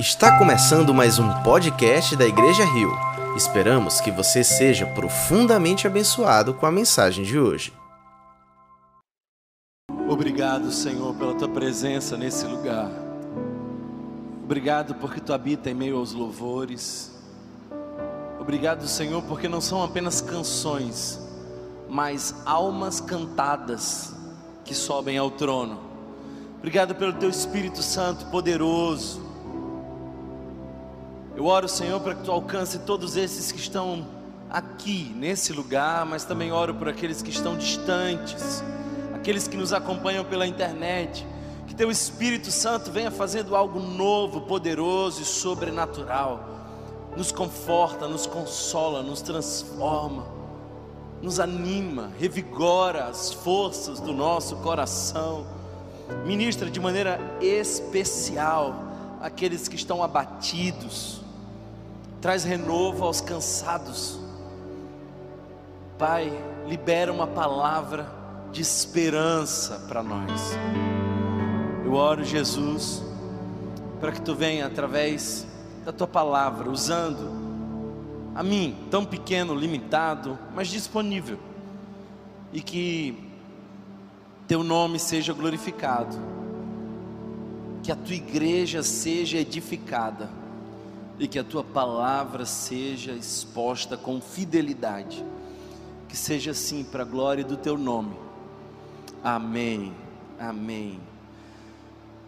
Está começando mais um podcast da Igreja Rio. Esperamos que você seja profundamente abençoado com a mensagem de hoje. Obrigado, Senhor, pela tua presença nesse lugar. Obrigado porque tu habita em meio aos louvores. Obrigado, Senhor, porque não são apenas canções, mas almas cantadas que sobem ao trono. Obrigado pelo teu Espírito Santo poderoso. Eu oro, Senhor, para que tu alcance todos esses que estão aqui nesse lugar, mas também oro por aqueles que estão distantes, aqueles que nos acompanham pela internet. Que teu Espírito Santo venha fazendo algo novo, poderoso e sobrenatural. Nos conforta, nos consola, nos transforma, nos anima, revigora as forças do nosso coração. Ministra de maneira especial aqueles que estão abatidos. Traz renovo aos cansados. Pai, libera uma palavra de esperança para nós. Eu oro, Jesus, para que tu venha através da tua palavra, usando a mim, tão pequeno, limitado, mas disponível, e que teu nome seja glorificado, que a tua igreja seja edificada, e que a tua palavra seja exposta com fidelidade, que seja assim para a glória do teu nome. Amém. Amém.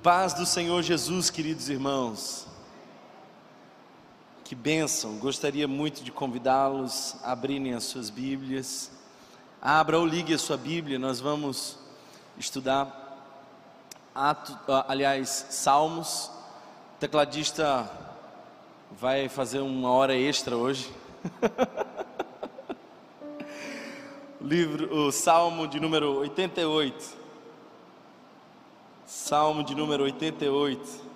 Paz do Senhor Jesus, queridos irmãos. Que bênção, gostaria muito de convidá-los a abrirem as suas Bíblias. Abra ou ligue a sua Bíblia, nós vamos estudar, ato, aliás, Salmos. O tecladista vai fazer uma hora extra hoje. o livro, o Salmo de número 88. Salmo de número 88.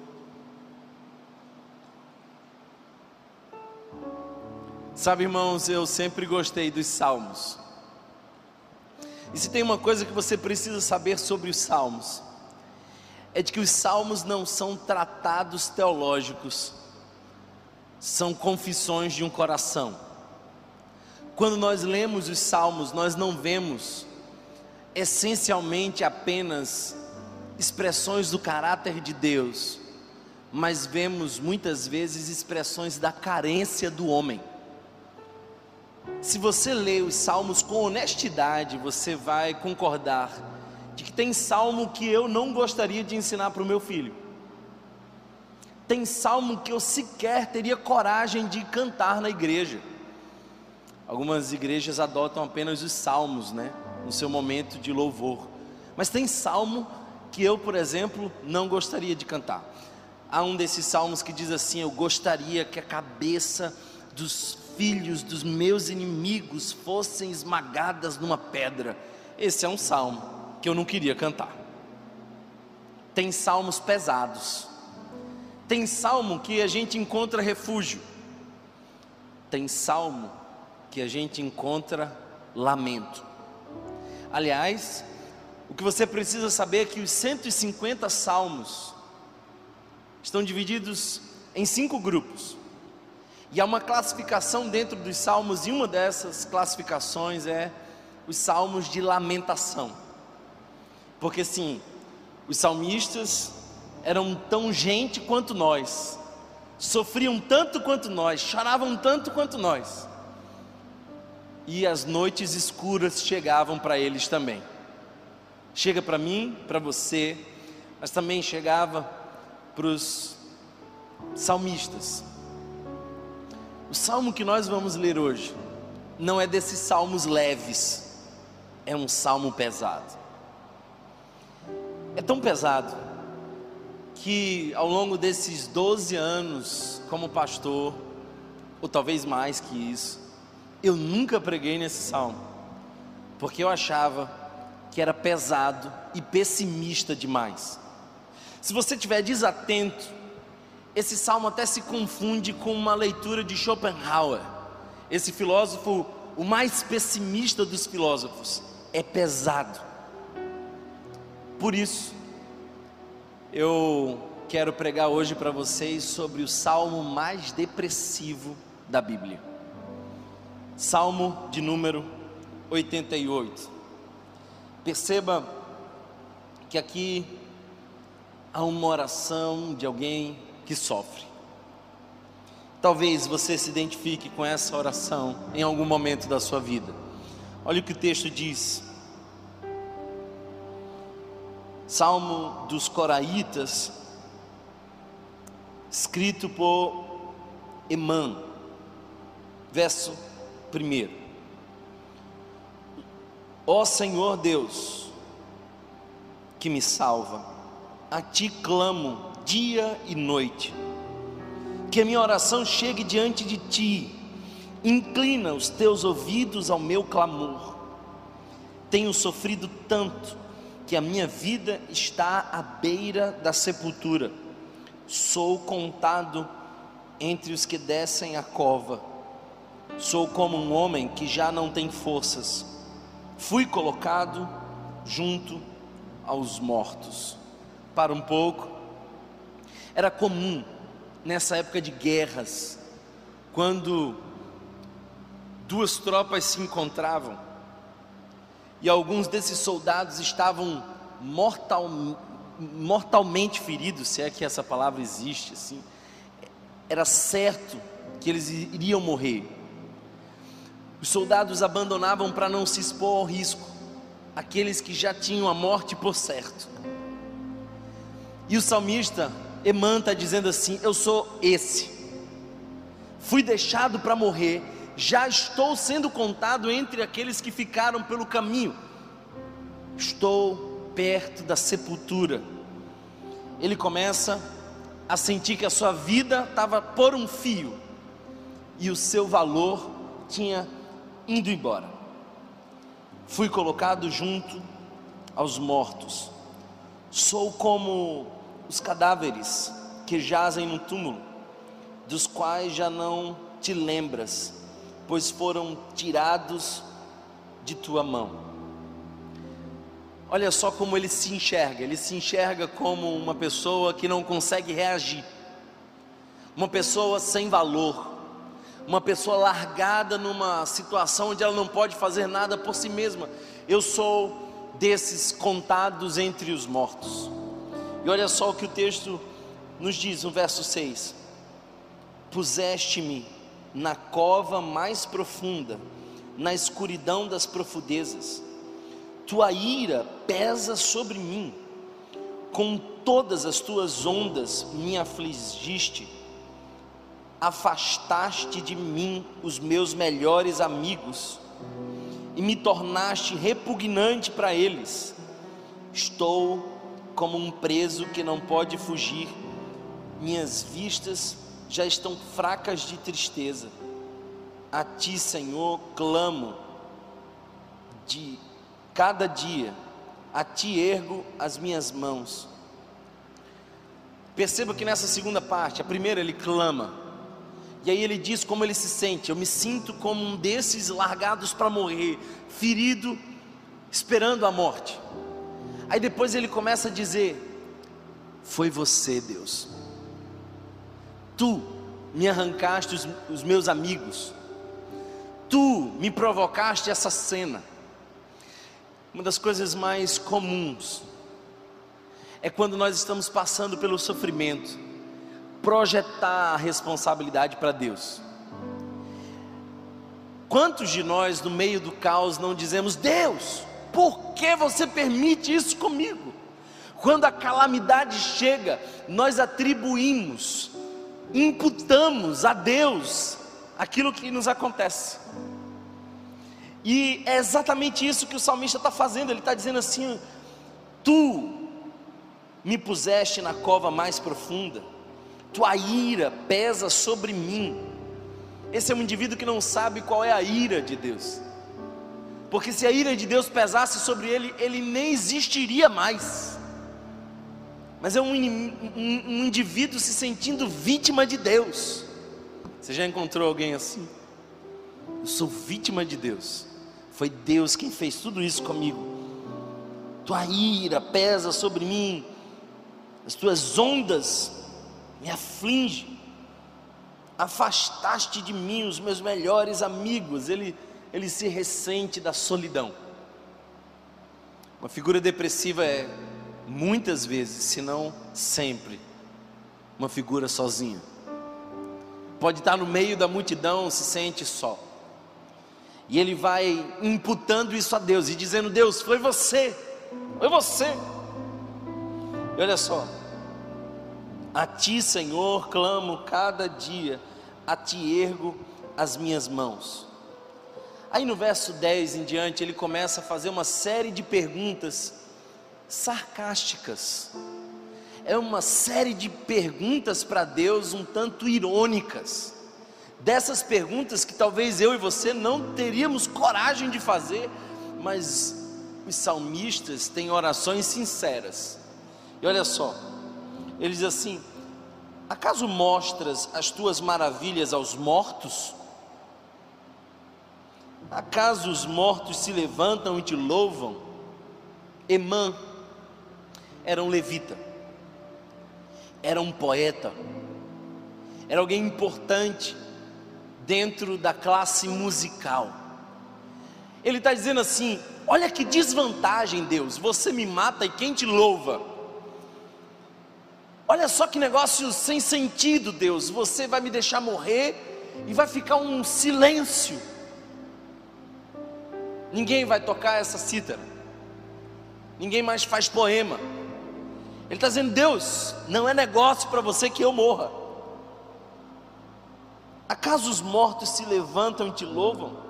Sabe, irmãos, eu sempre gostei dos salmos. E se tem uma coisa que você precisa saber sobre os salmos, é de que os salmos não são tratados teológicos, são confissões de um coração. Quando nós lemos os salmos, nós não vemos essencialmente apenas expressões do caráter de Deus, mas vemos muitas vezes expressões da carência do homem. Se você lê os salmos com honestidade, você vai concordar de que tem salmo que eu não gostaria de ensinar para o meu filho. Tem salmo que eu sequer teria coragem de cantar na igreja. Algumas igrejas adotam apenas os salmos, né, no seu momento de louvor. Mas tem salmo que eu, por exemplo, não gostaria de cantar. Há um desses salmos que diz assim: Eu gostaria que a cabeça dos filhos dos meus inimigos fossem esmagadas numa pedra. Esse é um salmo que eu não queria cantar. Tem salmos pesados. Tem salmo que a gente encontra refúgio. Tem salmo que a gente encontra lamento. Aliás, o que você precisa saber é que os 150 salmos estão divididos em cinco grupos. E há uma classificação dentro dos salmos, e uma dessas classificações é os salmos de lamentação. Porque sim, os salmistas eram tão gente quanto nós, sofriam tanto quanto nós, choravam tanto quanto nós. E as noites escuras chegavam para eles também chega para mim, para você, mas também chegava para os salmistas. O salmo que nós vamos ler hoje não é desses salmos leves, é um salmo pesado. É tão pesado que ao longo desses 12 anos como pastor, ou talvez mais que isso, eu nunca preguei nesse salmo, porque eu achava que era pesado e pessimista demais. Se você estiver desatento, esse salmo até se confunde com uma leitura de Schopenhauer, esse filósofo, o mais pessimista dos filósofos. É pesado. Por isso, eu quero pregar hoje para vocês sobre o salmo mais depressivo da Bíblia. Salmo de número 88. Perceba que aqui há uma oração de alguém que sofre. Talvez você se identifique com essa oração em algum momento da sua vida. Olha o que o texto diz. Salmo dos Coraitas, escrito por Emã, verso 1. Ó Senhor Deus, que me salva, a ti clamo dia e noite, que a minha oração chegue diante de ti, inclina os teus ouvidos ao meu clamor. Tenho sofrido tanto que a minha vida está à beira da sepultura. Sou contado entre os que descem a cova. Sou como um homem que já não tem forças. Fui colocado junto aos mortos. Para um pouco, era comum nessa época de guerras, quando duas tropas se encontravam, e alguns desses soldados estavam mortal, mortalmente feridos, se é que essa palavra existe assim. Era certo que eles iriam morrer. Os soldados abandonavam para não se expor ao risco, aqueles que já tinham a morte por certo. E o salmista Emã está dizendo assim: Eu sou esse, fui deixado para morrer já estou sendo contado entre aqueles que ficaram pelo caminho. Estou perto da sepultura. Ele começa a sentir que a sua vida estava por um fio e o seu valor tinha ido embora. Fui colocado junto aos mortos. Sou como os cadáveres que jazem no túmulo, dos quais já não te lembras pois foram tirados de tua mão. Olha só como ele se enxerga: ele se enxerga como uma pessoa que não consegue reagir, uma pessoa sem valor, uma pessoa largada numa situação onde ela não pode fazer nada por si mesma. Eu sou desses contados entre os mortos. E olha só o que o texto nos diz no verso 6: Puseste-me na cova mais profunda, na escuridão das profundezas. Tua ira pesa sobre mim, com todas as tuas ondas me afligiste, afastaste de mim os meus melhores amigos e me tornaste repugnante para eles. Estou como um preso que não pode fugir, minhas vistas já estão fracas de tristeza. A ti, Senhor, clamo de cada dia, a ti ergo as minhas mãos. Perceba que nessa segunda parte, a primeira ele clama, e aí ele diz como ele se sente: Eu me sinto como um desses largados para morrer, ferido, esperando a morte. Aí depois ele começa a dizer: Foi você, Deus Tu me arrancaste os, os meus amigos, tu me provocaste essa cena. Uma das coisas mais comuns é quando nós estamos passando pelo sofrimento, projetar a responsabilidade para Deus. Quantos de nós, no meio do caos, não dizemos: Deus, por que você permite isso comigo? Quando a calamidade chega, nós atribuímos imputamos a Deus aquilo que nos acontece. E é exatamente isso que o salmista está fazendo, ele está dizendo assim: Tu me puseste na cova mais profunda, tua ira pesa sobre mim. Esse é um indivíduo que não sabe qual é a ira de Deus, porque se a ira de Deus pesasse sobre ele, ele nem existiria mais mas é um, um, um indivíduo se sentindo vítima de Deus. Você já encontrou alguém assim? Eu sou vítima de Deus. Foi Deus quem fez tudo isso comigo. Tua ira pesa sobre mim. as tuas ondas me afligem. Afastaste de mim os meus melhores amigos. Ele, ele se ressente da solidão. Uma figura depressiva é muitas vezes, se não sempre, uma figura sozinha. Pode estar no meio da multidão, se sente só. E ele vai imputando isso a Deus e dizendo: Deus, foi você, foi você. E olha só, a ti, Senhor, clamo cada dia, a ti ergo as minhas mãos. Aí no verso 10 em diante, ele começa a fazer uma série de perguntas sarcásticas. É uma série de perguntas para Deus um tanto irônicas. Dessas perguntas que talvez eu e você não teríamos coragem de fazer, mas os salmistas têm orações sinceras. E olha só, ele diz assim: Acaso mostras as tuas maravilhas aos mortos? Acaso os mortos se levantam e te louvam? Emã era um levita, era um poeta, era alguém importante dentro da classe musical. Ele está dizendo assim: Olha que desvantagem, Deus, você me mata e quem te louva? Olha só que negócio sem sentido, Deus, você vai me deixar morrer e vai ficar um silêncio. Ninguém vai tocar essa cítara. Ninguém mais faz poema. Ele está dizendo: Deus, não é negócio para você que eu morra. Acaso os mortos se levantam e te louvam?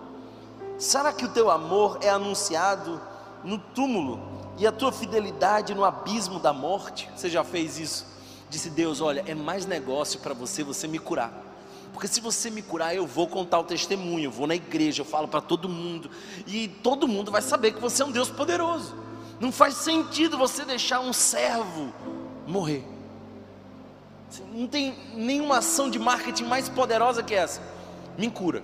Será que o teu amor é anunciado no túmulo e a tua fidelidade no abismo da morte? Você já fez isso? Disse Deus: Olha, é mais negócio para você você me curar. Porque se você me curar, eu vou contar o testemunho, eu vou na igreja, eu falo para todo mundo, e todo mundo vai saber que você é um Deus poderoso. Não faz sentido você deixar um servo morrer. Não tem nenhuma ação de marketing mais poderosa que essa. Me cura.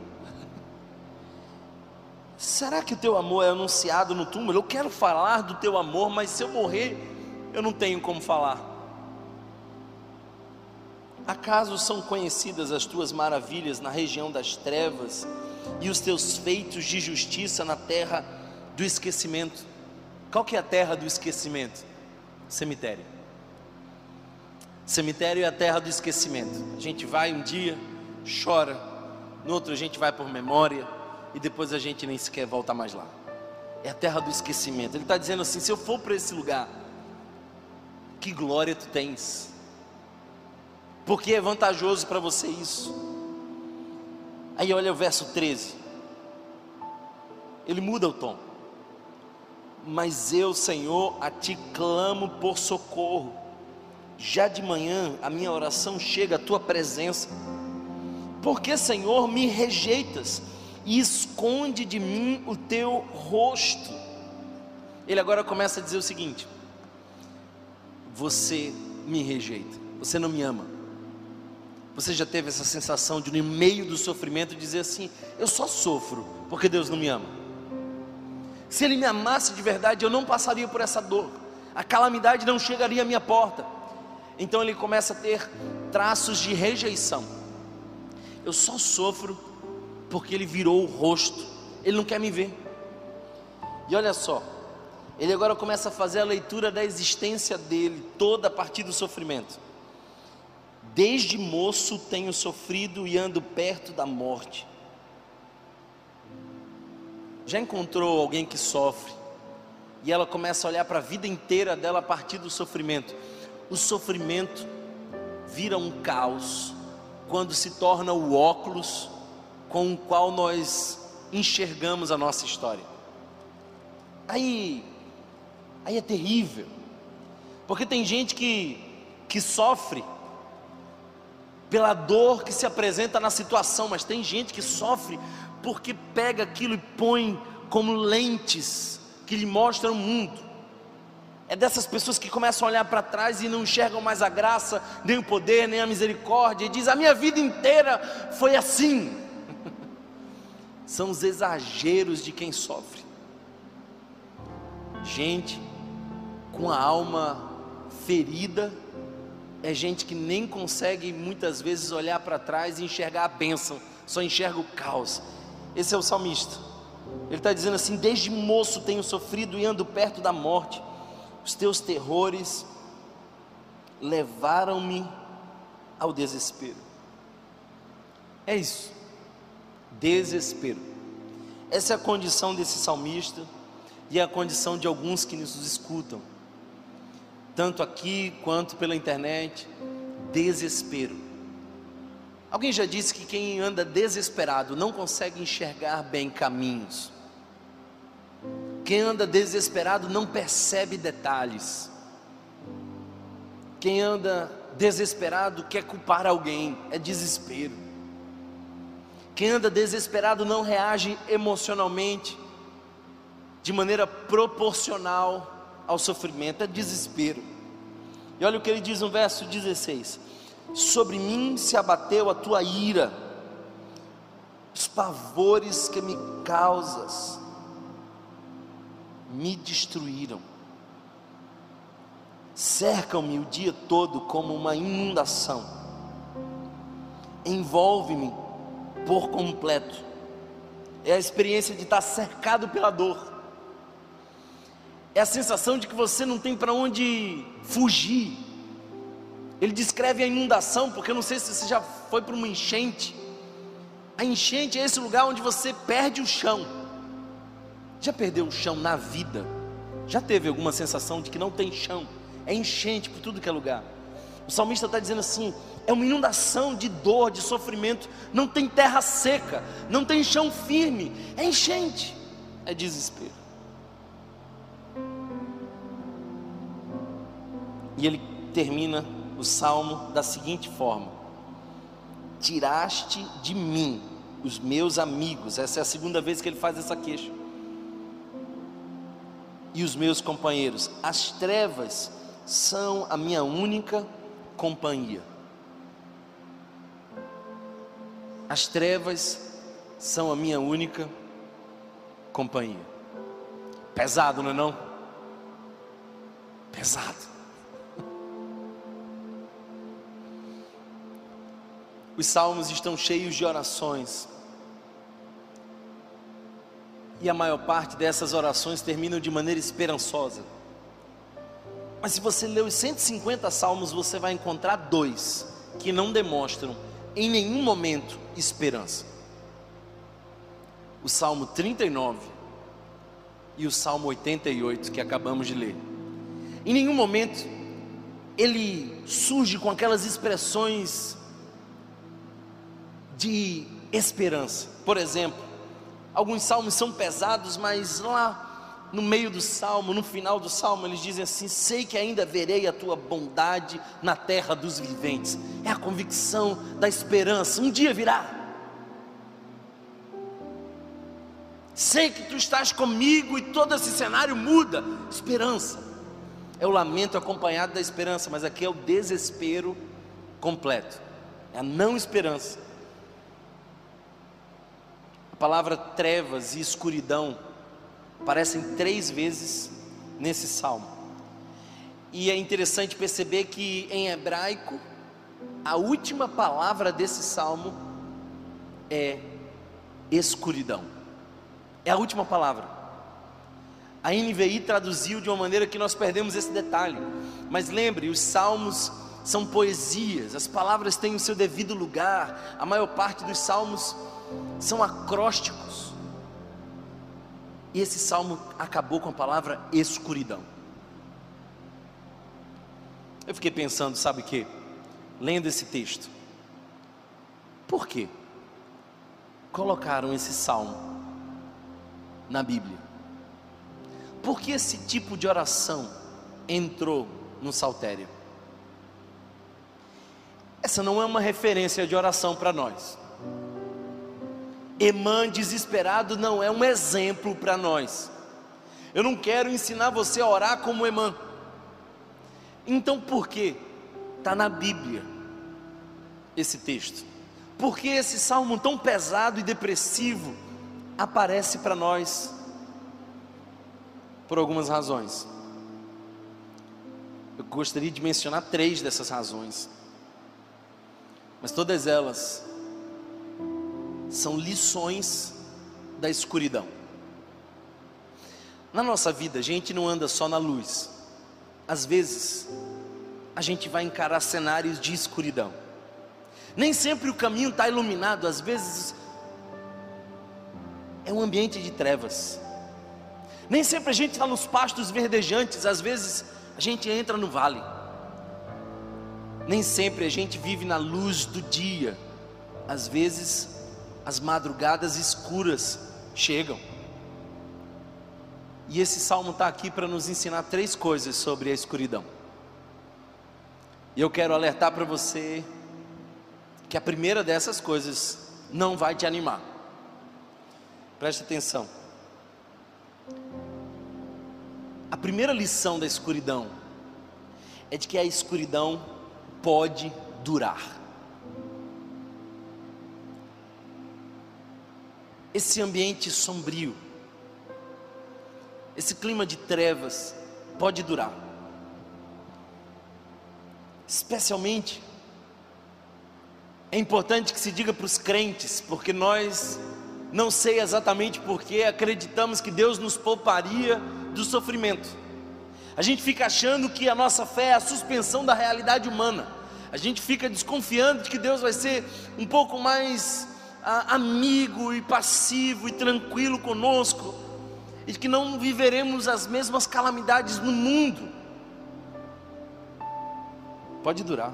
Será que o teu amor é anunciado no túmulo? Eu quero falar do teu amor, mas se eu morrer, eu não tenho como falar. Acaso são conhecidas as tuas maravilhas na região das trevas e os teus feitos de justiça na terra do esquecimento? Qual que é a terra do esquecimento? Cemitério. Cemitério é a terra do esquecimento. A gente vai um dia, chora, no outro a gente vai por memória e depois a gente nem sequer volta mais lá. É a terra do esquecimento. Ele está dizendo assim: se eu for para esse lugar, que glória tu tens porque é vantajoso para você isso. Aí olha o verso 13. Ele muda o tom. Mas eu, Senhor, a ti clamo por socorro. Já de manhã a minha oração chega à tua presença. Porque, Senhor, me rejeitas e esconde de mim o teu rosto. Ele agora começa a dizer o seguinte: Você me rejeita, você não me ama. Você já teve essa sensação de, no meio do sofrimento, dizer assim: Eu só sofro porque Deus não me ama. Se Ele me amasse de verdade, eu não passaria por essa dor, a calamidade não chegaria à minha porta. Então ele começa a ter traços de rejeição. Eu só sofro porque Ele virou o rosto, Ele não quer me ver. E olha só, ele agora começa a fazer a leitura da existência dele, toda a partir do sofrimento. Desde moço tenho sofrido e ando perto da morte. Já encontrou alguém que sofre e ela começa a olhar para a vida inteira dela a partir do sofrimento? O sofrimento vira um caos quando se torna o óculos com o qual nós enxergamos a nossa história. Aí, aí é terrível, porque tem gente que, que sofre pela dor que se apresenta na situação, mas tem gente que sofre porque pega aquilo e põe como lentes que lhe mostram o mundo. É dessas pessoas que começam a olhar para trás e não enxergam mais a graça, nem o poder, nem a misericórdia, e diz: A minha vida inteira foi assim. São os exageros de quem sofre. Gente com a alma ferida é gente que nem consegue muitas vezes olhar para trás e enxergar a bênção, só enxerga o caos. Esse é o salmista. Ele está dizendo assim: Desde moço tenho sofrido e ando perto da morte, os teus terrores levaram-me ao desespero. É isso, desespero. Essa é a condição desse salmista e é a condição de alguns que nos escutam tanto aqui quanto pela internet, desespero. Alguém já disse que quem anda desesperado não consegue enxergar bem caminhos. Quem anda desesperado não percebe detalhes. Quem anda desesperado quer culpar alguém, é desespero. Quem anda desesperado não reage emocionalmente de maneira proporcional ao sofrimento, é desespero. E olha o que ele diz no verso 16: Sobre mim se abateu a tua ira, os pavores que me causas me destruíram, cercam-me o dia todo como uma inundação, envolve-me por completo. É a experiência de estar cercado pela dor é a sensação de que você não tem para onde fugir. Ele descreve a inundação, porque eu não sei se você já foi para uma enchente. A enchente é esse lugar onde você perde o chão. Já perdeu o chão na vida? Já teve alguma sensação de que não tem chão? É enchente por tudo que é lugar. O salmista está dizendo assim: é uma inundação de dor, de sofrimento. Não tem terra seca, não tem chão firme. É enchente, é desespero. E ele termina o salmo da seguinte forma: Tiraste de mim os meus amigos. Essa é a segunda vez que ele faz essa queixa. E os meus companheiros, as trevas são a minha única companhia. As trevas são a minha única companhia. Pesado, não é não? Pesado. Os salmos estão cheios de orações. E a maior parte dessas orações terminam de maneira esperançosa. Mas se você ler os 150 salmos, você vai encontrar dois que não demonstram em nenhum momento esperança. O Salmo 39 e o Salmo 88 que acabamos de ler. Em nenhum momento ele surge com aquelas expressões de esperança. Por exemplo, alguns salmos são pesados, mas lá no meio do salmo, no final do salmo, eles dizem assim: Sei que ainda verei a tua bondade na terra dos viventes. É a convicção da esperança, um dia virá. Sei que tu estás comigo e todo esse cenário muda. Esperança. É o lamento acompanhado da esperança, mas aqui é o desespero completo. É a não esperança palavra trevas e escuridão aparecem três vezes nesse salmo. E é interessante perceber que em hebraico, a última palavra desse salmo é escuridão. É a última palavra. A NVI traduziu de uma maneira que nós perdemos esse detalhe. Mas lembre, os salmos são poesias, as palavras têm o seu devido lugar. A maior parte dos salmos são acrósticos. E esse salmo acabou com a palavra escuridão. Eu fiquei pensando, sabe o que? Lendo esse texto. Por quê? Colocaram esse salmo na Bíblia. Por que esse tipo de oração entrou no saltério? Essa não é uma referência de oração para nós. Emã desesperado não é um exemplo para nós. Eu não quero ensinar você a orar como Emã. Então por que está na Bíblia esse texto? Por que esse salmo tão pesado e depressivo aparece para nós? Por algumas razões. Eu gostaria de mencionar três dessas razões, mas todas elas são lições da escuridão. Na nossa vida, a gente não anda só na luz, às vezes, a gente vai encarar cenários de escuridão. Nem sempre o caminho está iluminado, às vezes é um ambiente de trevas. Nem sempre a gente está nos pastos verdejantes, às vezes a gente entra no vale. Nem sempre a gente vive na luz do dia, às vezes as madrugadas escuras chegam. E esse salmo está aqui para nos ensinar três coisas sobre a escuridão. E eu quero alertar para você que a primeira dessas coisas não vai te animar. Preste atenção. A primeira lição da escuridão é de que a escuridão pode durar. Esse ambiente sombrio, esse clima de trevas pode durar. Especialmente, é importante que se diga para os crentes, porque nós, não sei exatamente porquê, acreditamos que Deus nos pouparia do sofrimento. A gente fica achando que a nossa fé é a suspensão da realidade humana. A gente fica desconfiando de que Deus vai ser um pouco mais ah, amigo e passivo e tranquilo conosco e que não viveremos as mesmas calamidades no mundo. Pode durar.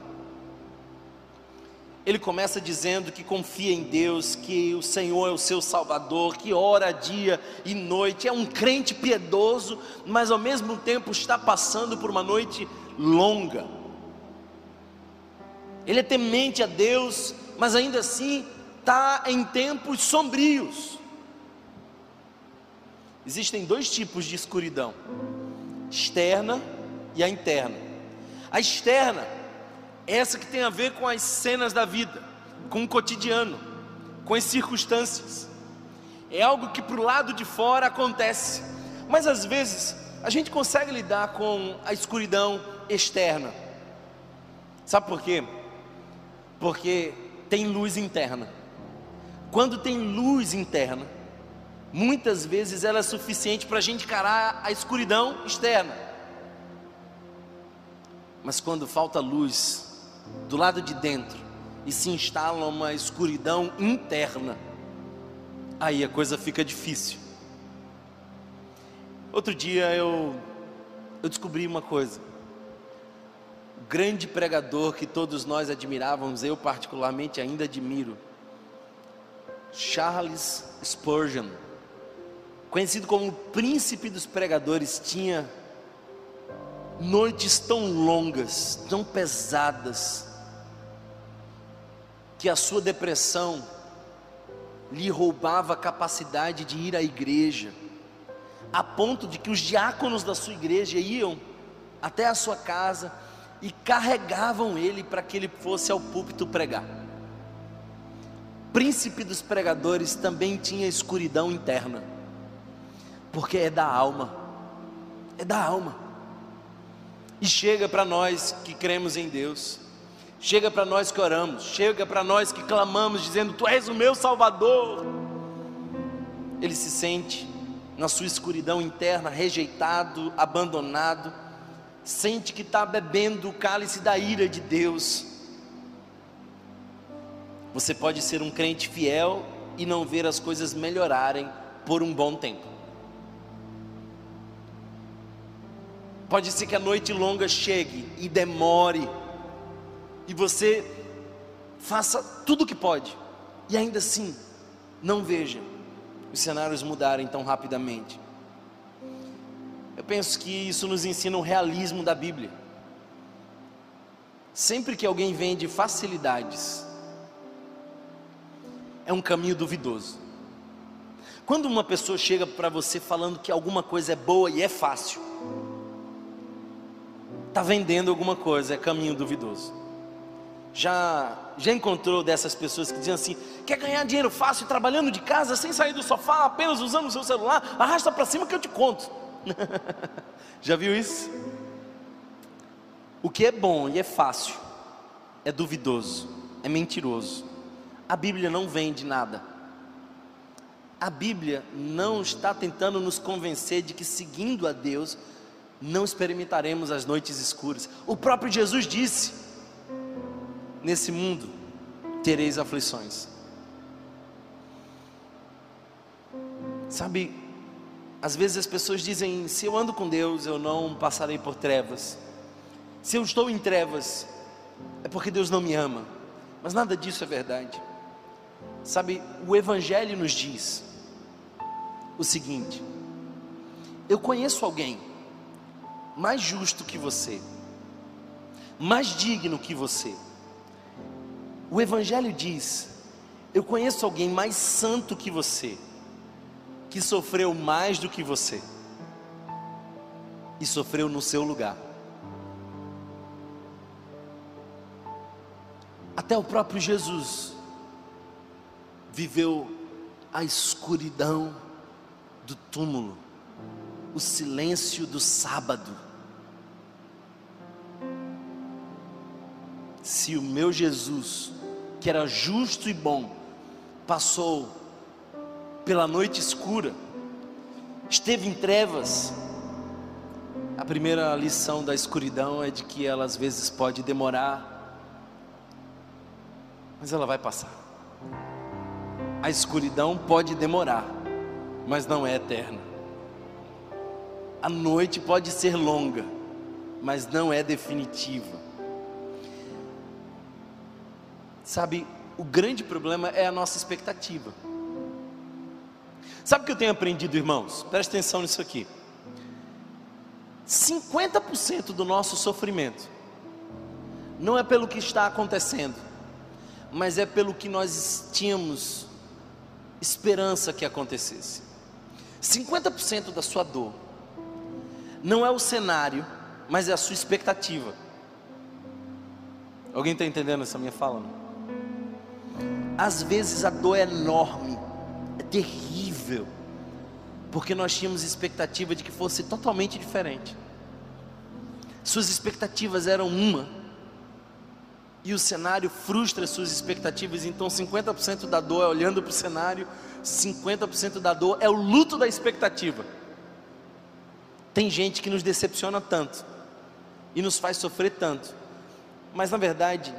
Ele começa dizendo que confia em Deus, que o Senhor é o seu Salvador, que ora dia e noite, é um crente piedoso, mas ao mesmo tempo está passando por uma noite longa. Ele é temente a Deus, mas ainda assim está em tempos sombrios. Existem dois tipos de escuridão: externa e a interna. A externa, é essa que tem a ver com as cenas da vida, com o cotidiano, com as circunstâncias. É algo que para o lado de fora acontece, mas às vezes a gente consegue lidar com a escuridão externa. Sabe por quê? Porque tem luz interna. Quando tem luz interna, muitas vezes ela é suficiente para a gente encarar a escuridão externa. Mas quando falta luz do lado de dentro e se instala uma escuridão interna, aí a coisa fica difícil. Outro dia eu, eu descobri uma coisa. O grande pregador que todos nós admirávamos, eu particularmente ainda admiro, Charles Spurgeon conhecido como o príncipe dos pregadores, tinha noites tão longas, tão pesadas, que a sua depressão lhe roubava a capacidade de ir à igreja, a ponto de que os diáconos da sua igreja iam até a sua casa e carregavam ele para que ele fosse ao púlpito pregar. Príncipe dos pregadores também tinha escuridão interna porque é da alma, é da alma. E chega para nós que cremos em Deus, chega para nós que oramos, chega para nós que clamamos, dizendo: Tu és o meu Salvador. Ele se sente na sua escuridão interna, rejeitado, abandonado, sente que está bebendo o cálice da ira de Deus. Você pode ser um crente fiel e não ver as coisas melhorarem por um bom tempo. Pode ser que a noite longa chegue e demore, e você faça tudo o que pode, e ainda assim não veja os cenários mudarem tão rapidamente. Eu penso que isso nos ensina o realismo da Bíblia. Sempre que alguém vende facilidades, é um caminho duvidoso. Quando uma pessoa chega para você falando que alguma coisa é boa e é fácil, está vendendo alguma coisa, é caminho duvidoso. Já, já encontrou dessas pessoas que dizem assim: quer ganhar dinheiro fácil trabalhando de casa, sem sair do sofá, apenas usando o seu celular? Arrasta para cima que eu te conto. já viu isso? O que é bom e é fácil é duvidoso, é mentiroso. A Bíblia não vende nada. A Bíblia não está tentando nos convencer de que seguindo a Deus não experimentaremos as noites escuras. O próprio Jesus disse: Nesse mundo tereis aflições. Sabe, às vezes as pessoas dizem: se eu ando com Deus, eu não passarei por trevas. Se eu estou em trevas, é porque Deus não me ama. Mas nada disso é verdade. Sabe, o Evangelho nos diz o seguinte: eu conheço alguém mais justo que você, mais digno que você. O Evangelho diz: eu conheço alguém mais santo que você que sofreu mais do que você e sofreu no seu lugar. Até o próprio Jesus viveu a escuridão do túmulo, o silêncio do sábado. Se o meu Jesus, que era justo e bom, passou pela noite escura, esteve em trevas. A primeira lição da escuridão é de que ela às vezes pode demorar, mas ela vai passar. A escuridão pode demorar, mas não é eterna. A noite pode ser longa, mas não é definitiva. Sabe, o grande problema é a nossa expectativa. Sabe o que eu tenho aprendido, irmãos? Preste atenção nisso aqui. 50% do nosso sofrimento não é pelo que está acontecendo, mas é pelo que nós tínhamos esperança que acontecesse. 50% da sua dor não é o cenário, mas é a sua expectativa. Alguém está entendendo essa minha fala? Não? Às vezes a dor é enorme, é terrível porque nós tínhamos expectativa de que fosse totalmente diferente. Suas expectativas eram uma, e o cenário frustra suas expectativas, então 50% da dor é olhando para o cenário, 50% da dor é o luto da expectativa. Tem gente que nos decepciona tanto e nos faz sofrer tanto, mas na verdade,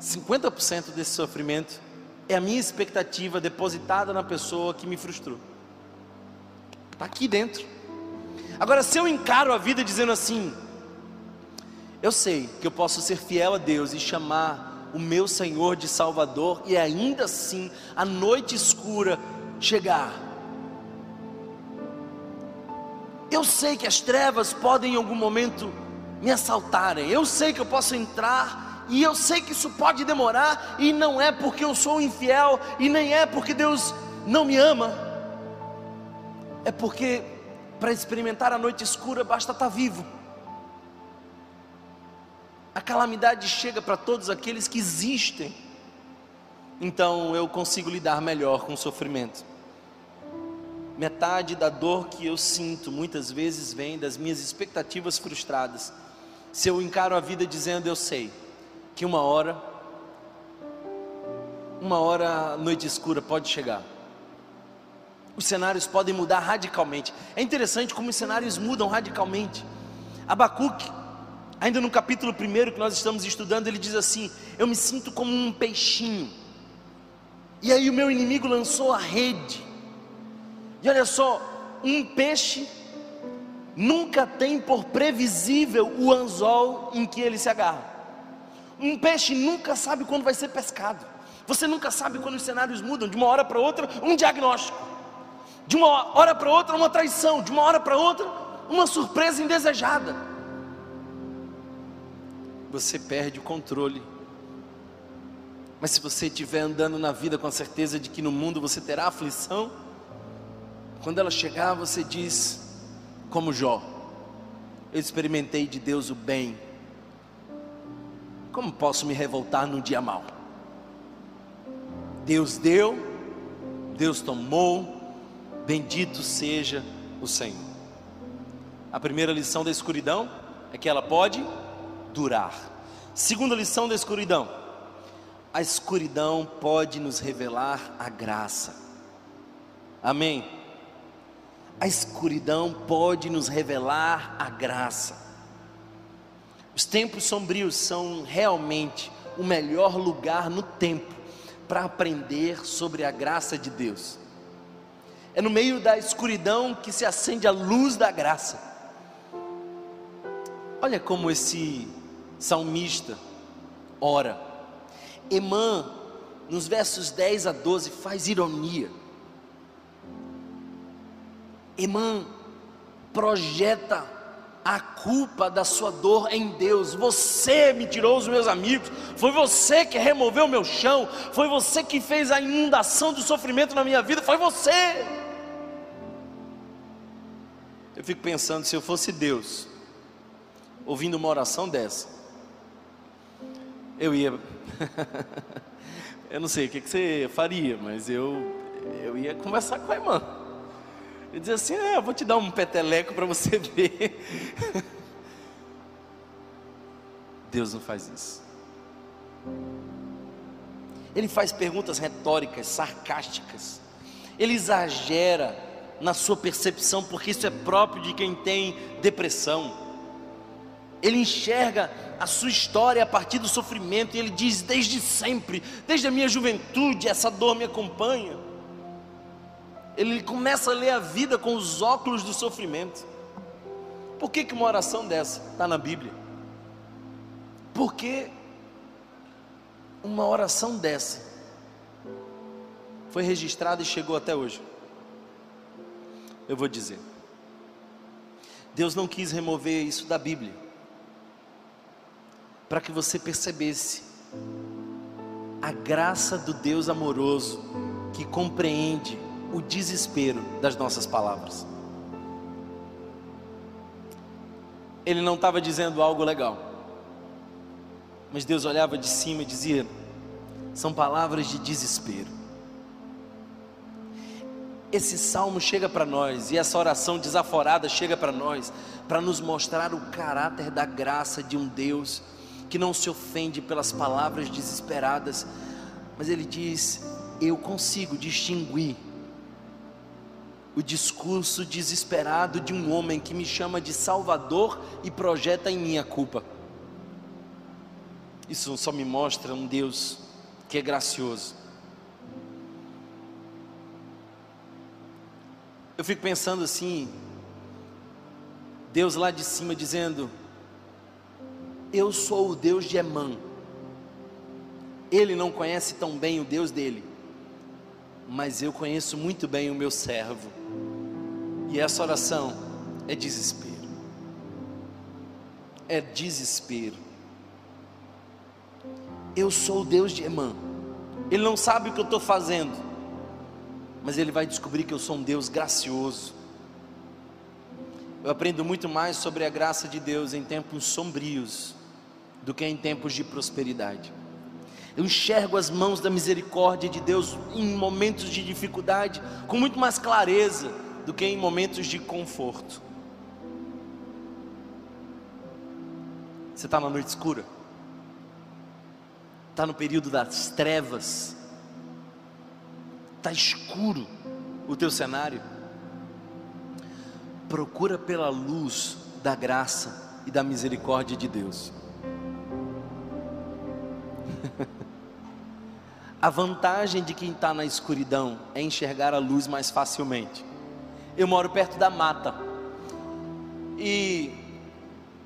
50% desse sofrimento é a minha expectativa depositada na pessoa que me frustrou. Está aqui dentro. Agora, se eu encaro a vida dizendo assim, eu sei que eu posso ser fiel a Deus e chamar o meu Senhor de Salvador, e ainda assim a noite escura chegar. Eu sei que as trevas podem em algum momento me assaltarem, eu sei que eu posso entrar e eu sei que isso pode demorar, e não é porque eu sou infiel, e nem é porque Deus não me ama, é porque para experimentar a noite escura basta estar vivo. A calamidade chega para todos aqueles que existem, então eu consigo lidar melhor com o sofrimento. Metade da dor que eu sinto muitas vezes vem das minhas expectativas frustradas. Se eu encaro a vida dizendo eu sei, que uma hora, uma hora a noite escura pode chegar. Os cenários podem mudar radicalmente. É interessante como os cenários mudam radicalmente. Abacuque, ainda no capítulo 1 que nós estamos estudando, ele diz assim: Eu me sinto como um peixinho. E aí o meu inimigo lançou a rede. E olha só, um peixe nunca tem por previsível o anzol em que ele se agarra. Um peixe nunca sabe quando vai ser pescado. Você nunca sabe quando os cenários mudam. De uma hora para outra, um diagnóstico. De uma hora para outra, uma traição. De uma hora para outra, uma surpresa indesejada. Você perde o controle. Mas se você estiver andando na vida com a certeza de que no mundo você terá aflição, quando ela chegar, você diz, como Jó: Eu experimentei de Deus o bem como posso me revoltar num dia mau? Deus deu, Deus tomou, bendito seja o Senhor. A primeira lição da escuridão é que ela pode durar. Segunda lição da escuridão: a escuridão pode nos revelar a graça. Amém. A escuridão pode nos revelar a graça. Os tempos sombrios são realmente o melhor lugar no tempo para aprender sobre a graça de Deus. É no meio da escuridão que se acende a luz da graça. Olha como esse salmista ora. Emã, nos versos 10 a 12, faz ironia. Emã projeta a culpa da sua dor em Deus. Você me tirou os meus amigos, foi você que removeu o meu chão, foi você que fez a inundação do sofrimento na minha vida, foi você. Eu fico pensando, se eu fosse Deus, ouvindo uma oração dessa, eu ia. eu não sei o que, você faria, mas eu, eu ia conversar com a irmã. Ele dizia assim: eu vou te dar um peteleco para você ver. Deus não faz isso. Ele faz perguntas retóricas, sarcásticas. Ele exagera na sua percepção, porque isso é próprio de quem tem depressão. Ele enxerga a sua história a partir do sofrimento, e ele diz: desde sempre, desde a minha juventude, essa dor me acompanha. Ele começa a ler a vida com os óculos do sofrimento. Por que, que uma oração dessa está na Bíblia? Porque uma oração dessa foi registrada e chegou até hoje. Eu vou dizer. Deus não quis remover isso da Bíblia, para que você percebesse a graça do Deus amoroso que compreende o desespero das nossas palavras. Ele não estava dizendo algo legal, mas Deus olhava de cima e dizia: são palavras de desespero. Esse salmo chega para nós e essa oração desaforada chega para nós para nos mostrar o caráter da graça de um Deus que não se ofende pelas palavras desesperadas, mas ele diz: Eu consigo distinguir o discurso desesperado de um homem que me chama de Salvador e projeta em mim a culpa. Isso só me mostra um Deus que é gracioso. Eu fico pensando assim, Deus lá de cima dizendo: Eu sou o Deus de Emã. Ele não conhece tão bem o Deus dele, mas eu conheço muito bem o meu servo. E essa oração é desespero. É desespero. Eu sou o Deus de Emã. Ele não sabe o que eu estou fazendo, mas ele vai descobrir que eu sou um Deus gracioso. Eu aprendo muito mais sobre a graça de Deus em tempos sombrios do que em tempos de prosperidade. Eu enxergo as mãos da misericórdia de Deus em momentos de dificuldade com muito mais clareza do que em momentos de conforto. Você está na noite escura? Está no período das trevas? Está escuro o teu cenário? Procura pela luz da graça e da misericórdia de Deus. A vantagem de quem está na escuridão é enxergar a luz mais facilmente. Eu moro perto da mata e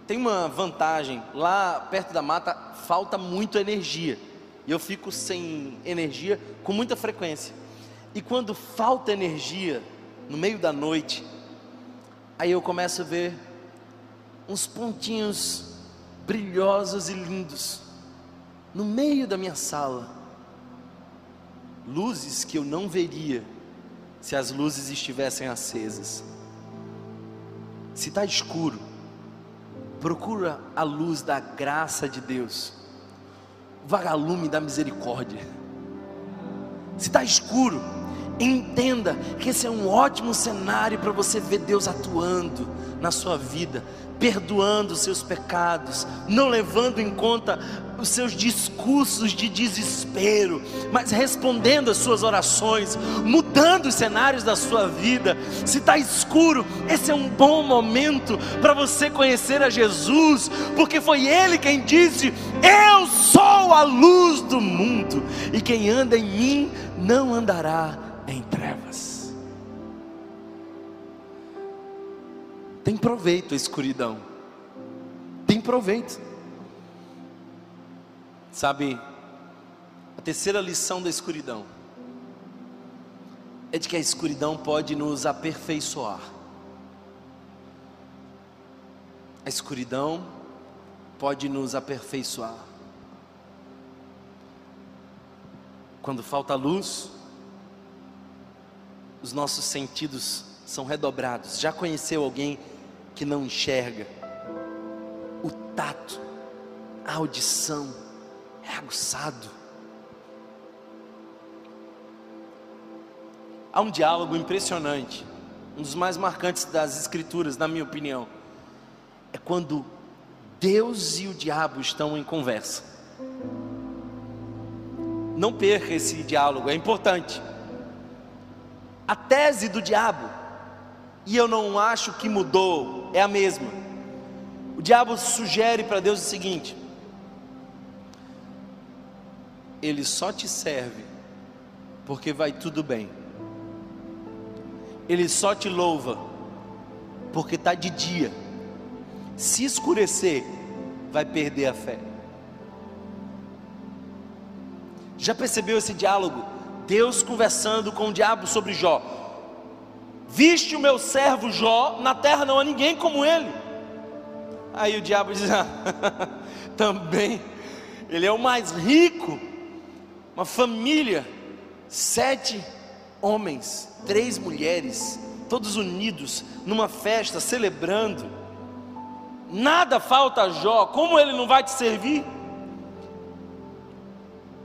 tem uma vantagem: lá perto da mata falta muito energia e eu fico sem energia com muita frequência. E quando falta energia no meio da noite, aí eu começo a ver uns pontinhos brilhosos e lindos no meio da minha sala luzes que eu não veria se as luzes estivessem acesas. Se está escuro, procura a luz da graça de Deus, vagalume da misericórdia. Se está escuro, Entenda que esse é um ótimo cenário para você ver Deus atuando na sua vida, perdoando os seus pecados, não levando em conta os seus discursos de desespero, mas respondendo às suas orações, mudando os cenários da sua vida. Se está escuro, esse é um bom momento para você conhecer a Jesus, porque foi Ele quem disse: Eu sou a luz do mundo, e quem anda em mim não andará em trevas. Tem proveito a escuridão, tem proveito. Sabe, a terceira lição da escuridão é de que a escuridão pode nos aperfeiçoar. A escuridão pode nos aperfeiçoar. Quando falta luz, os nossos sentidos são redobrados. Já conheceu alguém que não enxerga? O tato, a audição é aguçado. Há um diálogo impressionante, um dos mais marcantes das Escrituras, na minha opinião. É quando Deus e o diabo estão em conversa. Não perca esse diálogo, é importante a tese do diabo, e eu não acho que mudou, é a mesma. O diabo sugere para Deus o seguinte: Ele só te serve porque vai tudo bem, Ele só te louva porque está de dia, se escurecer, vai perder a fé. Já percebeu esse diálogo? Deus conversando com o diabo sobre Jó. Viste o meu servo Jó, na terra não há ninguém como ele. Aí o diabo diz: ah, também, ele é o mais rico, uma família, sete homens, três mulheres, todos unidos numa festa, celebrando. Nada falta a Jó, como ele não vai te servir?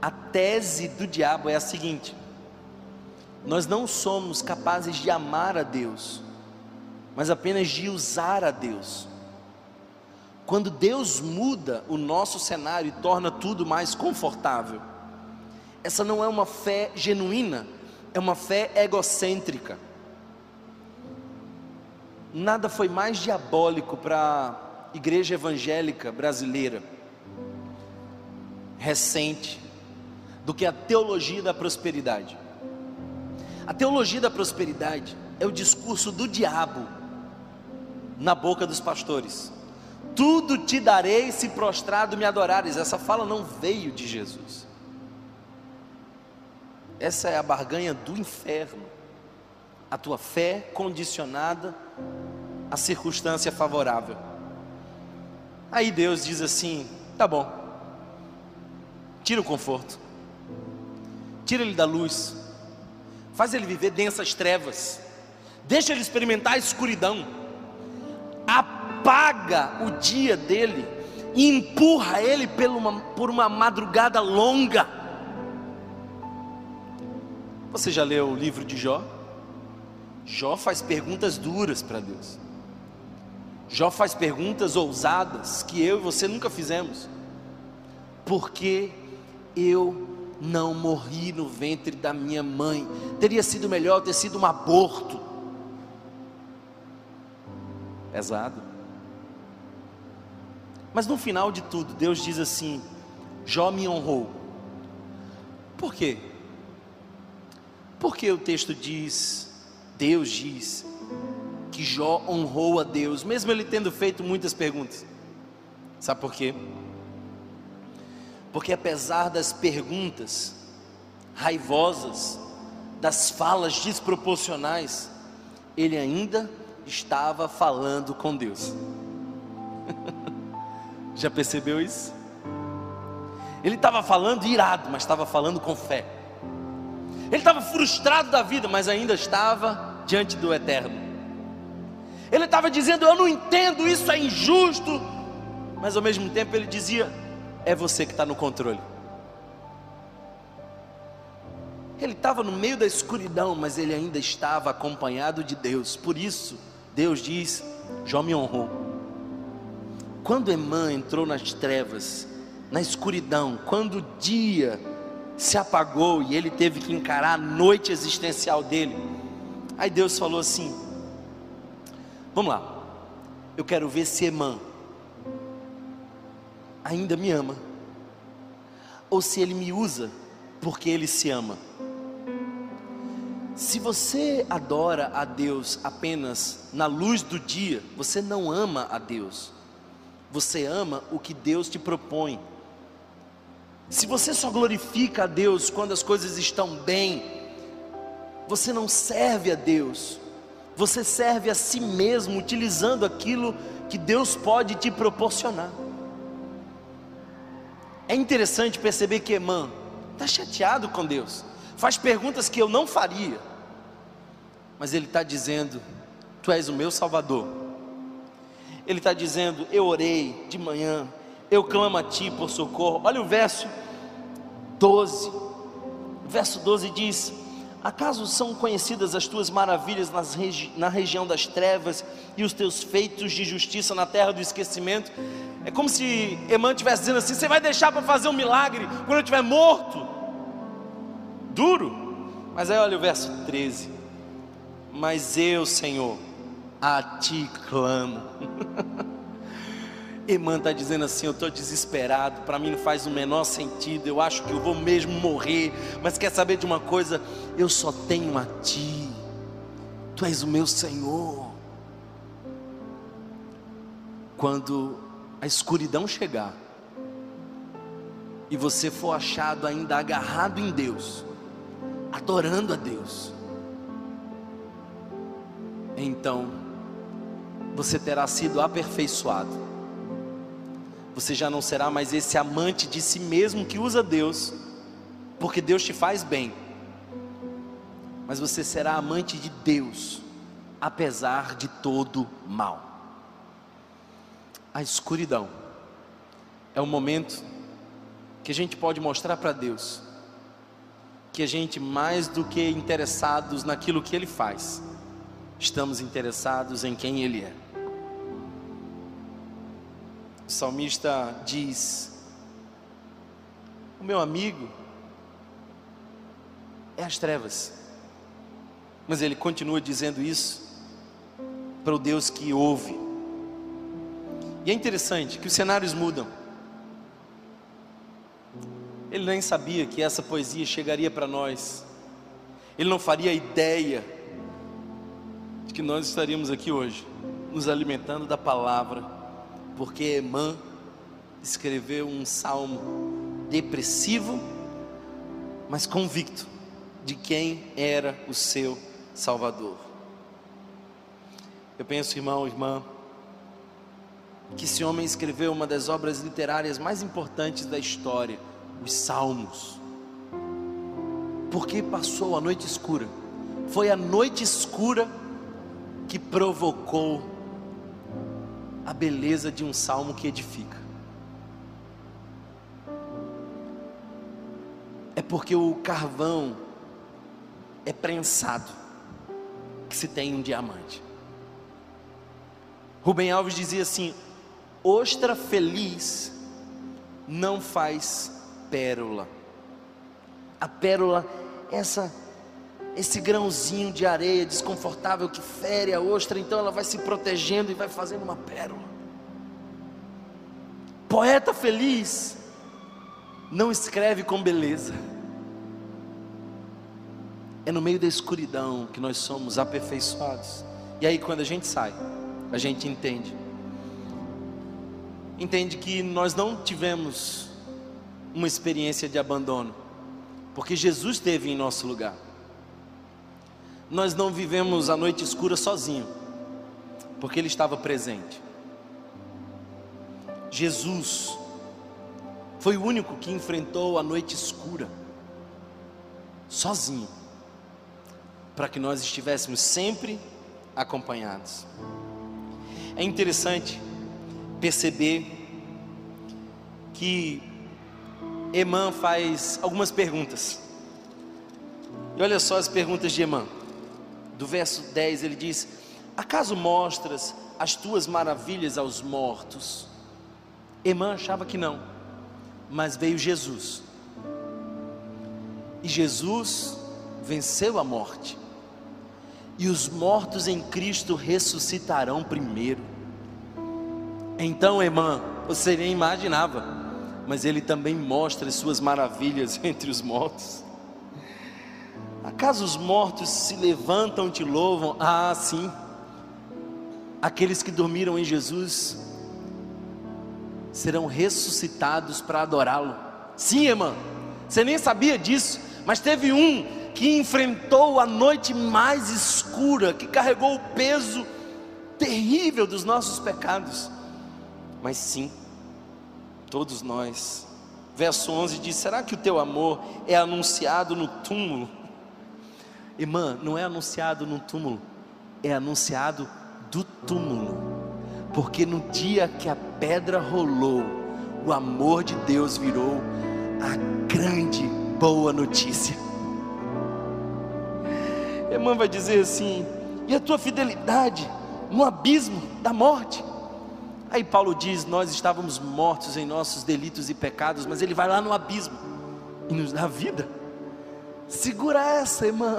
A tese do diabo é a seguinte: nós não somos capazes de amar a Deus, mas apenas de usar a Deus. Quando Deus muda o nosso cenário e torna tudo mais confortável, essa não é uma fé genuína, é uma fé egocêntrica. Nada foi mais diabólico para a igreja evangélica brasileira recente do que a teologia da prosperidade. A teologia da prosperidade é o discurso do diabo na boca dos pastores. Tudo te darei se prostrado me adorares. Essa fala não veio de Jesus. Essa é a barganha do inferno. A tua fé condicionada à circunstância favorável. Aí Deus diz assim: tá bom, tira o conforto, tira ele da luz, faz ele viver densas trevas, deixa ele experimentar a escuridão, apaga o dia dele e empurra ele por uma, madrugada longa. Você já leu o livro de Jó? Jó faz perguntas duras para Deus. Jó faz perguntas ousadas que eu e você nunca fizemos. Por que eu não morri no ventre da minha mãe. Teria sido melhor ter sido um aborto. Pesado. Mas no final de tudo, Deus diz assim: Jó me honrou. Por quê? Porque o texto diz, Deus diz, que Jó honrou a Deus, mesmo ele tendo feito muitas perguntas. Sabe por quê? Porque apesar das perguntas raivosas, das falas desproporcionais, ele ainda estava falando com Deus. Já percebeu isso? Ele estava falando irado, mas estava falando com fé. Ele estava frustrado da vida, mas ainda estava diante do eterno. Ele estava dizendo: Eu não entendo, isso é injusto. Mas ao mesmo tempo ele dizia: é você que está no controle. Ele estava no meio da escuridão, mas ele ainda estava acompanhado de Deus. Por isso, Deus diz: Jó me honrou. Quando Emã entrou nas trevas, na escuridão, quando o dia se apagou e ele teve que encarar a noite existencial dele, aí Deus falou assim: Vamos lá, eu quero ver se Emã ainda me ama, ou se ele me usa porque ele se ama. Se você adora a Deus apenas na luz do dia, você não ama a Deus. Você ama o que Deus te propõe. Se você só glorifica a Deus quando as coisas estão bem, você não serve a Deus. Você serve a si mesmo utilizando aquilo que Deus pode te proporcionar. É interessante perceber que Emã está chateado com Deus faz perguntas que eu não faria, mas ele está dizendo: Tu és o meu Salvador. Ele está dizendo: Eu orei de manhã, eu clamo a Ti por socorro. Olha o verso 12. O verso 12 diz: Acaso são conhecidas as tuas maravilhas regi na região das trevas e os teus feitos de justiça na terra do esquecimento? É como se Emã estivesse dizendo assim: Você vai deixar para fazer um milagre quando eu estiver morto? duro. Mas aí olha o verso 13: Mas eu, Senhor, a ti clamo. Irmã está dizendo assim: Eu estou desesperado, para mim não faz o menor sentido, eu acho que eu vou mesmo morrer, mas quer saber de uma coisa? Eu só tenho a Ti, Tu és o meu Senhor. Quando a escuridão chegar, e você for achado ainda agarrado em Deus, adorando a Deus, então você terá sido aperfeiçoado. Você já não será mais esse amante de si mesmo que usa Deus, porque Deus te faz bem, mas você será amante de Deus, apesar de todo mal. A escuridão é o momento que a gente pode mostrar para Deus que a gente, mais do que interessados naquilo que Ele faz, estamos interessados em quem Ele é. O salmista diz: O meu amigo é as trevas, mas ele continua dizendo isso para o Deus que ouve. E é interessante que os cenários mudam. Ele nem sabia que essa poesia chegaria para nós. Ele não faria ideia de que nós estaríamos aqui hoje, nos alimentando da palavra, porque Emã escreveu um salmo depressivo, mas convicto de quem era o seu Salvador. Eu penso, irmão, irmã, que esse homem escreveu uma das obras literárias mais importantes da história os salmos. Porque passou a noite escura. Foi a noite escura que provocou a beleza de um salmo que edifica. É porque o carvão é prensado que se tem um diamante. Rubem Alves dizia assim: ostra feliz não faz pérola. A pérola, essa esse grãozinho de areia desconfortável que fere a ostra, então ela vai se protegendo e vai fazendo uma pérola. Poeta feliz não escreve com beleza. É no meio da escuridão que nós somos aperfeiçoados. E aí quando a gente sai, a gente entende. Entende que nós não tivemos uma experiência de abandono, porque Jesus esteve em nosso lugar. Nós não vivemos a noite escura sozinho, porque Ele estava presente. Jesus foi o único que enfrentou a noite escura, sozinho, para que nós estivéssemos sempre acompanhados. É interessante perceber que Emã faz algumas perguntas. E olha só as perguntas de Emã. Do verso 10 ele diz: Acaso mostras as tuas maravilhas aos mortos? Emã achava que não, mas veio Jesus. E Jesus venceu a morte. E os mortos em Cristo ressuscitarão primeiro. Então, irmã, você nem imaginava, mas ele também mostra as suas maravilhas entre os mortos. Acaso os mortos se levantam e te louvam? Ah, sim. Aqueles que dormiram em Jesus serão ressuscitados para adorá-lo. Sim, irmã, você nem sabia disso, mas teve um que enfrentou a noite mais escura, que carregou o peso terrível dos nossos pecados. Mas sim, todos nós. Verso 11 diz: Será que o teu amor é anunciado no túmulo? Irmã, não é anunciado no túmulo, é anunciado do túmulo. Porque no dia que a pedra rolou, o amor de Deus virou a grande boa notícia. Irmã vai dizer assim: e a tua fidelidade no abismo da morte? Aí Paulo diz: Nós estávamos mortos em nossos delitos e pecados, mas ele vai lá no abismo e nos dá vida. Segura essa, irmã.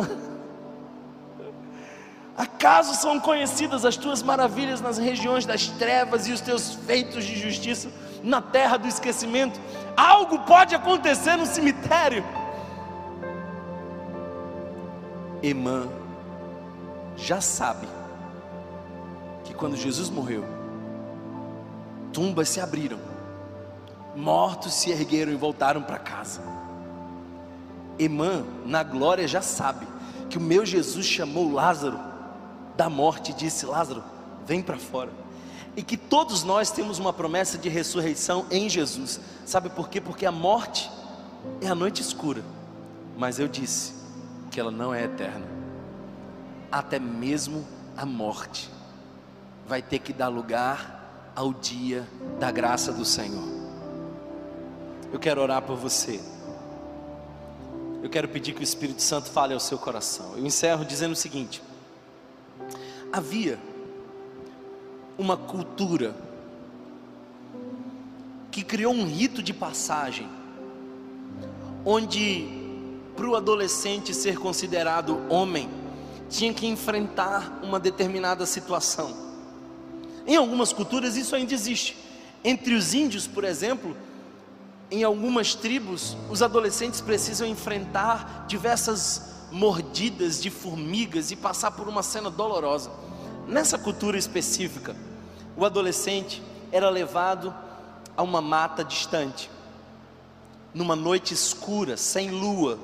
Acaso são conhecidas as tuas maravilhas nas regiões das trevas e os teus feitos de justiça na terra do esquecimento? Algo pode acontecer no cemitério. Emã já sabe que quando Jesus morreu, tumbas se abriram, mortos se ergueram e voltaram para casa. Emã, na glória, já sabe que o meu Jesus chamou Lázaro da morte disse: Lázaro, vem para fora. E que todos nós temos uma promessa de ressurreição em Jesus. Sabe por quê? Porque a morte é a noite escura. Mas eu disse que ela não é eterna. Até mesmo a morte vai ter que dar lugar ao dia da graça do Senhor. Eu quero orar por você. Eu quero pedir que o Espírito Santo fale ao seu coração. Eu encerro dizendo o seguinte: havia uma cultura que criou um rito de passagem, onde para o adolescente ser considerado homem, tinha que enfrentar uma determinada situação. Em algumas culturas isso ainda existe. Entre os índios, por exemplo, em algumas tribos, os adolescentes precisam enfrentar diversas mordidas de formigas e passar por uma cena dolorosa. Nessa cultura específica, o adolescente era levado a uma mata distante, numa noite escura, sem lua,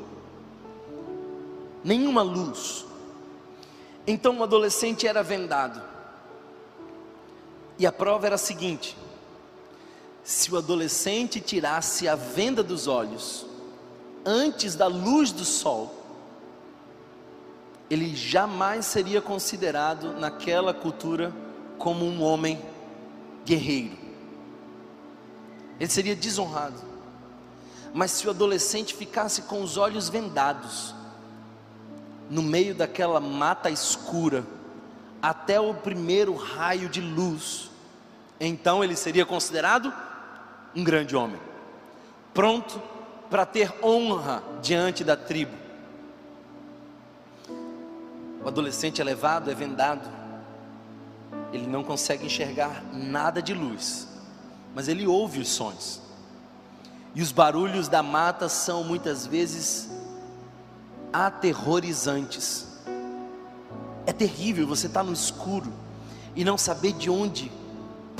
nenhuma luz. Então o adolescente era vendado. E a prova era a seguinte: se o adolescente tirasse a venda dos olhos antes da luz do sol, ele jamais seria considerado naquela cultura como um homem guerreiro. Ele seria desonrado. Mas se o adolescente ficasse com os olhos vendados, no meio daquela mata escura, até o primeiro raio de luz, então ele seria considerado um grande homem, pronto para ter honra diante da tribo. O adolescente é levado, é vendado, ele não consegue enxergar nada de luz, mas ele ouve os sons. E os barulhos da mata são muitas vezes aterrorizantes. É terrível você estar tá no escuro e não saber de onde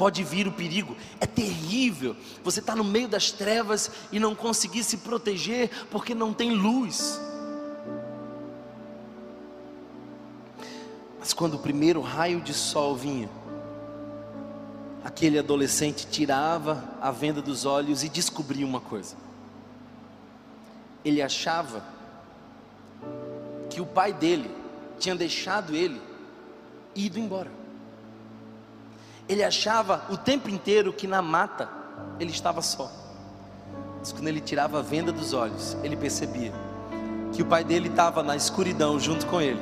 pode vir o perigo. É terrível você estar tá no meio das trevas e não conseguir se proteger porque não tem luz. Mas quando o primeiro raio de sol vinha, aquele adolescente tirava a venda dos olhos e descobria uma coisa. Ele achava que o pai dele tinha deixado ele e ido embora. Ele achava o tempo inteiro que na mata ele estava só. Mas quando ele tirava a venda dos olhos, ele percebia que o pai dele estava na escuridão junto com ele,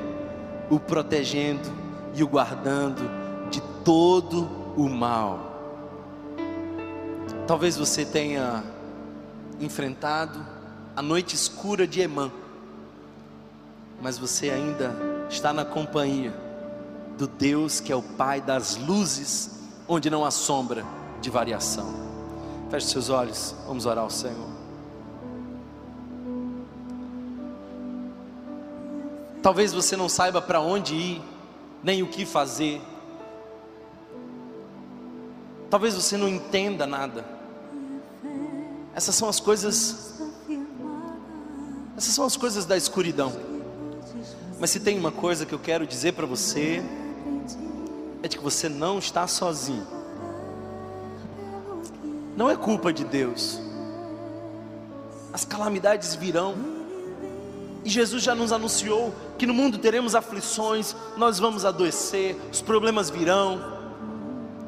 o protegendo e o guardando de todo o mal. Talvez você tenha enfrentado a noite escura de Emã, mas você ainda está na companhia do Deus que é o Pai das luzes, onde não há sombra de variação. Feche seus olhos, vamos orar ao Senhor. Talvez você não saiba para onde ir, nem o que fazer. Talvez você não entenda nada. Essas são as coisas. Essas são as coisas da escuridão. Mas se tem uma coisa que eu quero dizer para você, é de que você não está sozinho. Não é culpa de Deus. As calamidades virão. E Jesus já nos anunciou que no mundo teremos aflições, nós vamos adoecer, os problemas virão,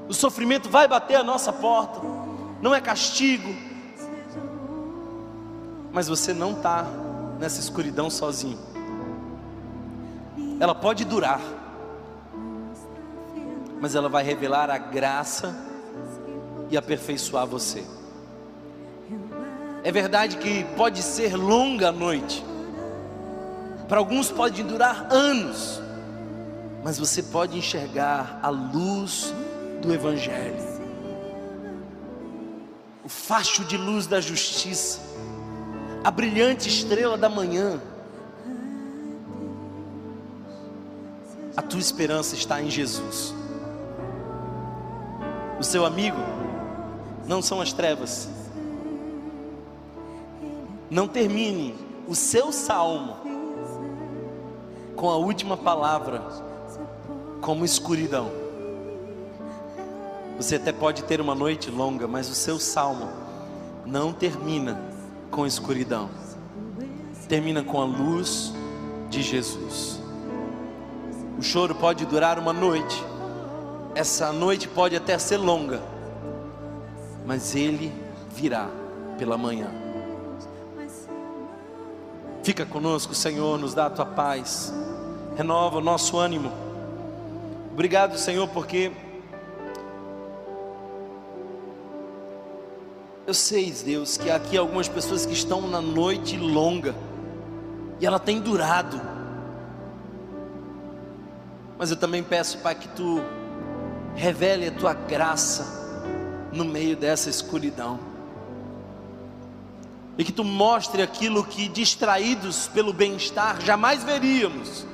o sofrimento vai bater a nossa porta, não é castigo, mas você não está nessa escuridão sozinho, ela pode durar, mas ela vai revelar a graça e aperfeiçoar você. É verdade que pode ser longa a noite, para alguns pode durar anos, mas você pode enxergar a luz do Evangelho, o facho de luz da justiça, a brilhante estrela da manhã. A tua esperança está em Jesus. O seu amigo não são as trevas. Não termine o seu salmo com a última palavra como escuridão. Você até pode ter uma noite longa, mas o seu salmo não termina com escuridão. Termina com a luz de Jesus. O choro pode durar uma noite. Essa noite pode até ser longa, mas ele virá pela manhã. Fica conosco, Senhor, nos dá a tua paz renova o nosso ânimo. Obrigado, Senhor, porque eu sei, Deus, que há aqui algumas pessoas que estão na noite longa e ela tem durado. Mas eu também peço, Pai, que tu revele a tua graça no meio dessa escuridão. E que tu mostre aquilo que distraídos pelo bem-estar jamais veríamos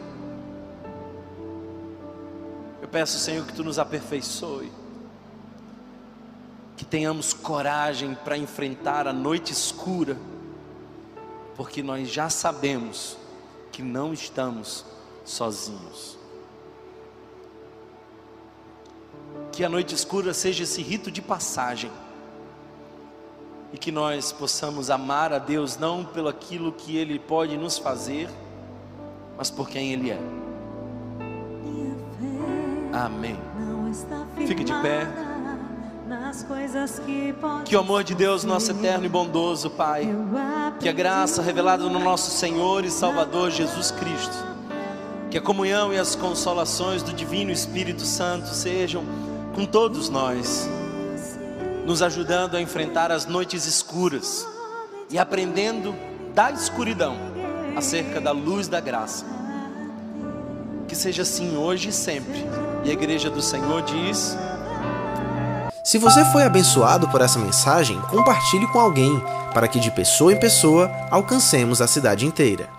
eu peço, Senhor, que tu nos aperfeiçoe, que tenhamos coragem para enfrentar a noite escura, porque nós já sabemos que não estamos sozinhos. Que a noite escura seja esse rito de passagem e que nós possamos amar a Deus não pelo aquilo que Ele pode nos fazer, mas por quem Ele é. Amém. Fique de pé. Que o amor de Deus, nosso eterno e bondoso Pai, que a graça revelada no nosso Senhor e Salvador Jesus Cristo, que a comunhão e as consolações do Divino Espírito Santo sejam com todos nós, nos ajudando a enfrentar as noites escuras e aprendendo da escuridão acerca da luz da graça. Que seja assim hoje e sempre e a igreja do Senhor diz: Se você foi abençoado por essa mensagem, compartilhe com alguém, para que de pessoa em pessoa alcancemos a cidade inteira.